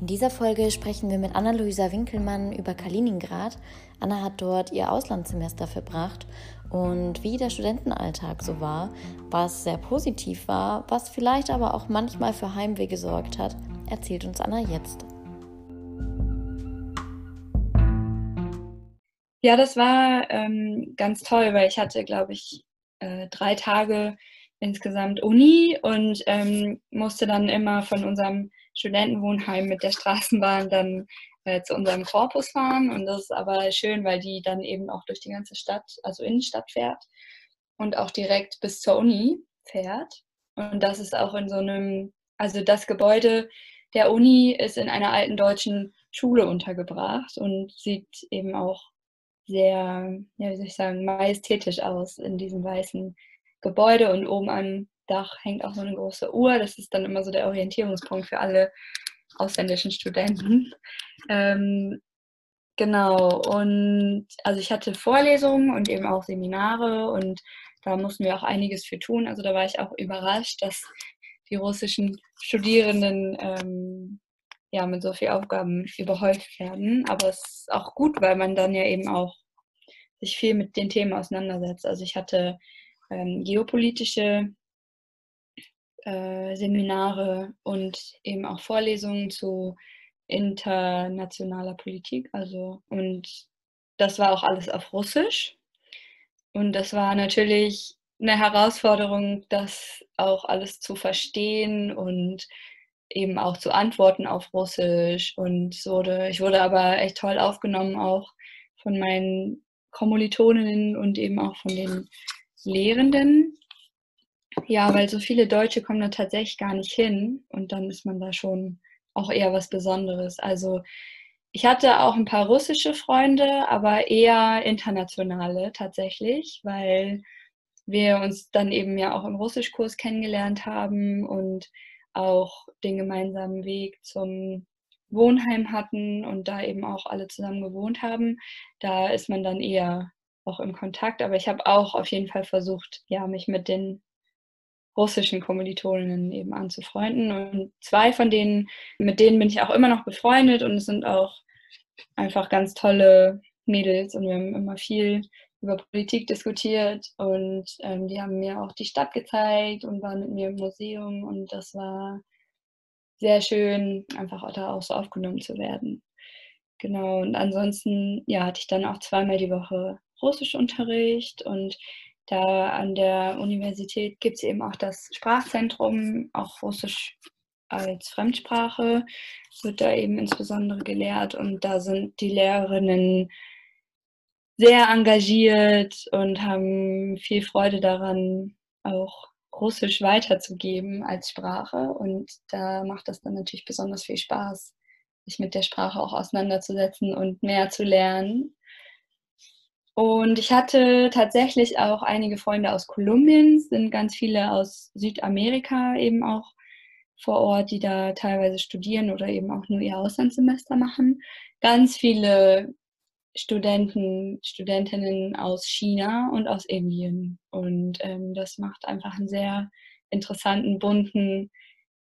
In dieser Folge sprechen wir mit Anna-Luisa Winkelmann über Kaliningrad. Anna hat dort ihr Auslandssemester verbracht und wie der Studentenalltag so war, was sehr positiv war, was vielleicht aber auch manchmal für Heimweh gesorgt hat, erzählt uns Anna jetzt. Ja, das war ähm, ganz toll, weil ich hatte, glaube ich, äh, drei Tage insgesamt Uni und ähm, musste dann immer von unserem Studentenwohnheim mit der Straßenbahn dann äh, zu unserem Korpus fahren. Und das ist aber schön, weil die dann eben auch durch die ganze Stadt, also Innenstadt fährt und auch direkt bis zur Uni fährt. Und das ist auch in so einem, also das Gebäude der Uni ist in einer alten deutschen Schule untergebracht und sieht eben auch sehr, ja, wie soll ich sagen, majestätisch aus in diesem weißen Gebäude und oben am Dach hängt auch so eine große Uhr. Das ist dann immer so der Orientierungspunkt für alle ausländischen Studenten. Ähm, genau, und also ich hatte Vorlesungen und eben auch Seminare und da mussten wir auch einiges für tun. Also da war ich auch überrascht, dass die russischen Studierenden ähm, ja mit so vielen Aufgaben überhäuft werden. Aber es ist auch gut, weil man dann ja eben auch sich viel mit den Themen auseinandersetzt. Also ich hatte ähm, geopolitische äh, Seminare und eben auch Vorlesungen zu internationaler Politik. Also und das war auch alles auf Russisch. Und das war natürlich eine Herausforderung, das auch alles zu verstehen und eben auch zu antworten auf Russisch. Und wurde, ich wurde aber echt toll aufgenommen, auch von meinen Kommilitoninnen und eben auch von den Lehrenden. Ja, weil so viele Deutsche kommen da tatsächlich gar nicht hin und dann ist man da schon auch eher was Besonderes. Also ich hatte auch ein paar russische Freunde, aber eher internationale tatsächlich, weil wir uns dann eben ja auch im Russischkurs kennengelernt haben und auch den gemeinsamen Weg zum Wohnheim hatten und da eben auch alle zusammen gewohnt haben. Da ist man dann eher auch im Kontakt. Aber ich habe auch auf jeden Fall versucht, ja, mich mit den russischen Kommilitoninnen eben anzufreunden. Und zwei von denen, mit denen bin ich auch immer noch befreundet und es sind auch einfach ganz tolle Mädels und wir haben immer viel über Politik diskutiert und ähm, die haben mir auch die Stadt gezeigt und waren mit mir im Museum und das war sehr schön, einfach da auch so aufgenommen zu werden. Genau, und ansonsten ja, hatte ich dann auch zweimal die Woche Russischunterricht und da an der Universität gibt es eben auch das Sprachzentrum, auch Russisch als Fremdsprache wird da eben insbesondere gelehrt und da sind die Lehrerinnen sehr engagiert und haben viel Freude daran, auch Russisch weiterzugeben als Sprache und da macht das dann natürlich besonders viel Spaß, sich mit der Sprache auch auseinanderzusetzen und mehr zu lernen. Und ich hatte tatsächlich auch einige Freunde aus Kolumbien, sind ganz viele aus Südamerika eben auch vor Ort, die da teilweise studieren oder eben auch nur ihr Auslandssemester machen. Ganz viele Studenten, Studentinnen aus China und aus Indien. Und ähm, das macht einfach einen sehr interessanten, bunten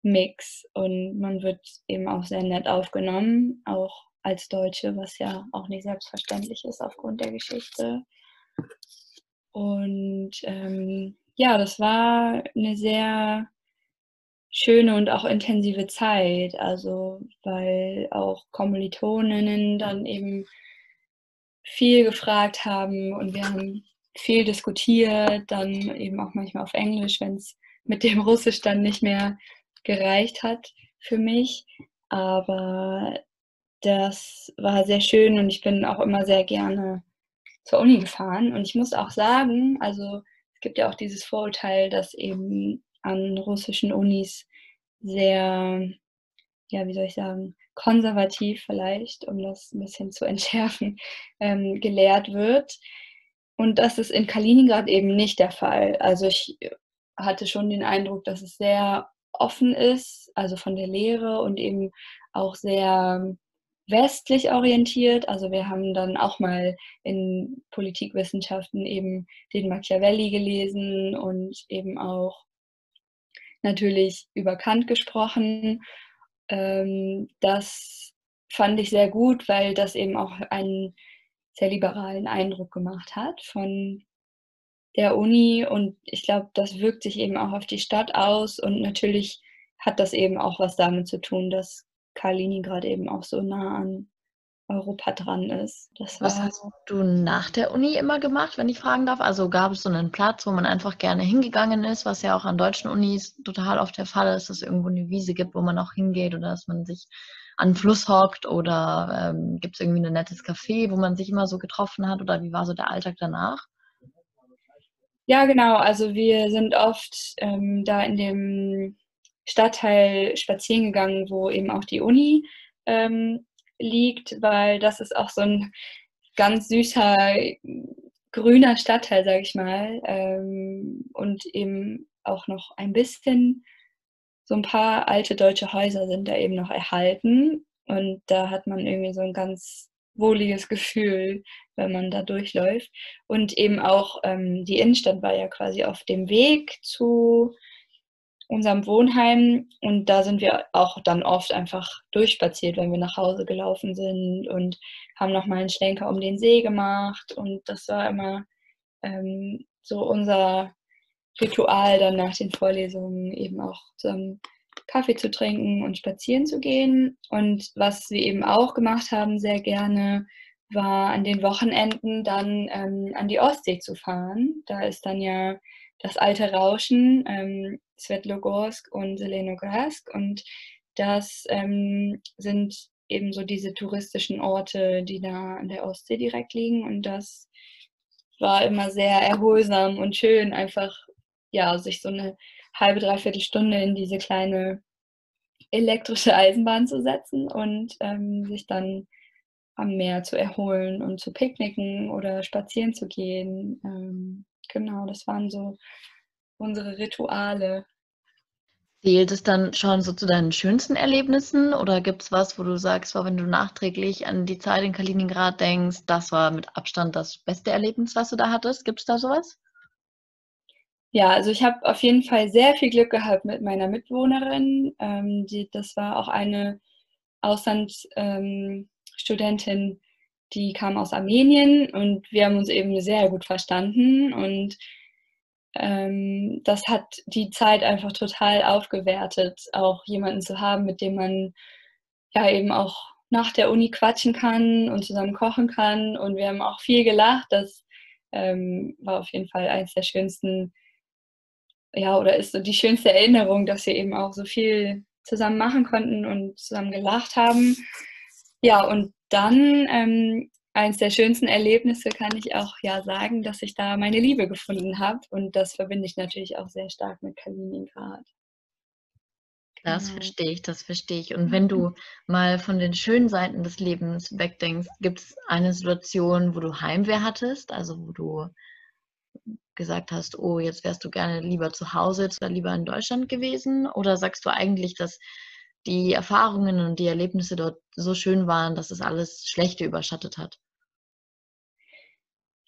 Mix. Und man wird eben auch sehr nett aufgenommen, auch als Deutsche, was ja auch nicht selbstverständlich ist aufgrund der Geschichte. Und ähm, ja, das war eine sehr schöne und auch intensive Zeit, also weil auch Kommilitoninnen dann eben viel gefragt haben und wir haben viel diskutiert, dann eben auch manchmal auf Englisch, wenn es mit dem Russisch dann nicht mehr gereicht hat für mich. Aber das war sehr schön und ich bin auch immer sehr gerne zur Uni gefahren. Und ich muss auch sagen, also es gibt ja auch dieses Vorurteil, dass eben an russischen Unis sehr, ja, wie soll ich sagen, konservativ vielleicht, um das ein bisschen zu entschärfen, ähm, gelehrt wird. Und das ist in Kaliningrad eben nicht der Fall. Also ich hatte schon den Eindruck, dass es sehr offen ist, also von der Lehre und eben auch sehr westlich orientiert. Also wir haben dann auch mal in Politikwissenschaften eben den Machiavelli gelesen und eben auch natürlich über Kant gesprochen. ähm, das fand ich sehr gut, weil das eben auch einen sehr liberalen Eindruck gemacht hat von der Uni und ich glaube, das wirkt sich eben auch auf die Stadt aus und natürlich hat das eben auch was damit zu tun, dass Kaliningrad eben auch so nah an Europa dran ist. Das was hast du nach der Uni immer gemacht, wenn ich fragen darf? Also gab es so einen Platz, wo man einfach gerne hingegangen ist, was ja auch an deutschen Unis total oft der Fall ist, dass es irgendwo eine Wiese gibt, wo man auch hingeht oder dass man sich an den Fluss hockt oder ähm, gibt es irgendwie ein nettes Café, wo man sich immer so getroffen hat oder wie war so der Alltag danach? Ja, genau. Also wir sind oft ähm, da in dem Stadtteil spazieren gegangen, wo eben auch die Uni ähm, liegt, weil das ist auch so ein ganz süßer grüner Stadtteil, sage ich mal, ähm, und eben auch noch ein bisschen so ein paar alte deutsche Häuser sind da eben noch erhalten und da hat man irgendwie so ein ganz wohliges Gefühl, wenn man da durchläuft. Und eben auch ähm, die Innenstadt war ja quasi auf dem Weg zu unserem Wohnheim und da sind wir auch dann oft einfach durchspaziert, wenn wir nach Hause gelaufen sind und haben nochmal einen Schlenker um den See gemacht und das war immer ähm, so unser Ritual dann nach den Vorlesungen eben auch zusammen Kaffee zu trinken und spazieren zu gehen. Und was wir eben auch gemacht haben, sehr gerne, war an den Wochenenden dann ähm, an die Ostsee zu fahren. Da ist dann ja das alte Rauschen, ähm, Svetlogorsk und Zelenogorsk. Und das ähm, sind eben so diese touristischen Orte, die da an der Ostsee direkt liegen. Und das war immer sehr erholsam und schön, einfach ja, sich so eine halbe, dreiviertel Stunde in diese kleine elektrische Eisenbahn zu setzen und ähm, sich dann am Meer zu erholen und zu picknicken oder spazieren zu gehen. Ähm, genau, das waren so unsere Rituale. Zählt es dann schon so zu deinen schönsten Erlebnissen oder gibt es was, wo du sagst, wenn du nachträglich an die Zeit in Kaliningrad denkst, das war mit Abstand das beste Erlebnis, was du da hattest? Gibt es da sowas? Ja, also ich habe auf jeden Fall sehr viel Glück gehabt mit meiner Mitwohnerin. Ähm, die, das war auch eine Auslandsstudentin, ähm, die kam aus Armenien und wir haben uns eben sehr gut verstanden und ähm, das hat die Zeit einfach total aufgewertet, auch jemanden zu haben, mit dem man ja eben auch nach der Uni quatschen kann und zusammen kochen kann. Und wir haben auch viel gelacht. Das ähm, war auf jeden Fall eines der schönsten, ja, oder ist so die schönste Erinnerung, dass wir eben auch so viel zusammen machen konnten und zusammen gelacht haben. Ja, und dann ähm, eines der schönsten Erlebnisse kann ich auch ja sagen, dass ich da meine Liebe gefunden habe. Und das verbinde ich natürlich auch sehr stark mit Kaliningrad. Das genau. verstehe ich, das verstehe ich. Und wenn du mal von den schönen Seiten des Lebens wegdenkst, gibt es eine Situation, wo du Heimweh hattest, also wo du gesagt hast, oh, jetzt wärst du gerne lieber zu Hause oder lieber in Deutschland gewesen? Oder sagst du eigentlich, dass die Erfahrungen und die Erlebnisse dort so schön waren, dass es alles Schlechte überschattet hat?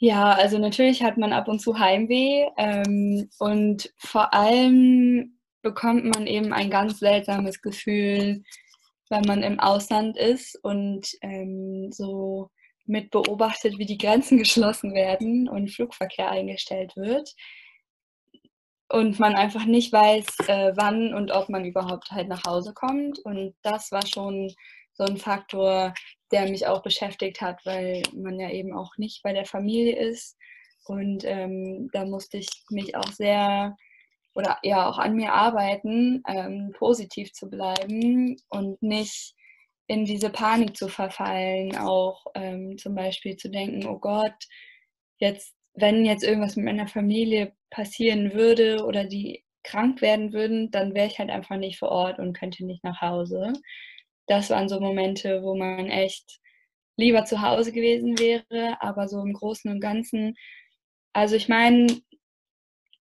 Ja, also natürlich hat man ab und zu Heimweh ähm, und vor allem bekommt man eben ein ganz seltsames Gefühl, wenn man im Ausland ist und ähm, so mit beobachtet, wie die Grenzen geschlossen werden und Flugverkehr eingestellt wird und man einfach nicht weiß, äh, wann und ob man überhaupt halt nach Hause kommt. Und das war schon so ein Faktor, der mich auch beschäftigt hat, weil man ja eben auch nicht bei der Familie ist. Und ähm, da musste ich mich auch sehr oder ja auch an mir arbeiten, ähm, positiv zu bleiben und nicht in diese Panik zu verfallen, auch ähm, zum Beispiel zu denken, oh Gott, jetzt wenn jetzt irgendwas mit meiner Familie passieren würde oder die krank werden würden, dann wäre ich halt einfach nicht vor Ort und könnte nicht nach Hause. Das waren so Momente, wo man echt lieber zu Hause gewesen wäre, aber so im Großen und Ganzen, also ich meine,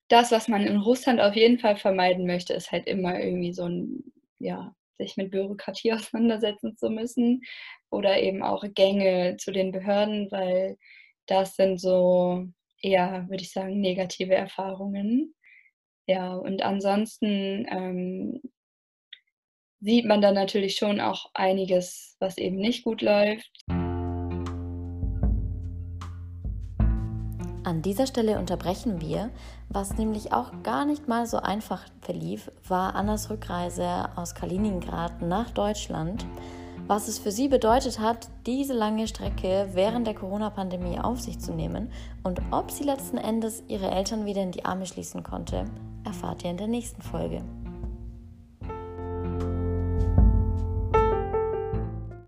das, was man in Russland auf jeden Fall vermeiden möchte, ist halt immer irgendwie so ein, ja, sich mit Bürokratie auseinandersetzen zu müssen oder eben auch Gänge zu den Behörden, weil das sind so eher, würde ich sagen, negative Erfahrungen. Ja, und ansonsten, ähm, sieht man dann natürlich schon auch einiges, was eben nicht gut läuft. An dieser Stelle unterbrechen wir. Was nämlich auch gar nicht mal so einfach verlief, war Annas Rückreise aus Kaliningrad nach Deutschland. Was es für sie bedeutet hat, diese lange Strecke während der Corona-Pandemie auf sich zu nehmen und ob sie letzten Endes ihre Eltern wieder in die Arme schließen konnte, erfahrt ihr in der nächsten Folge.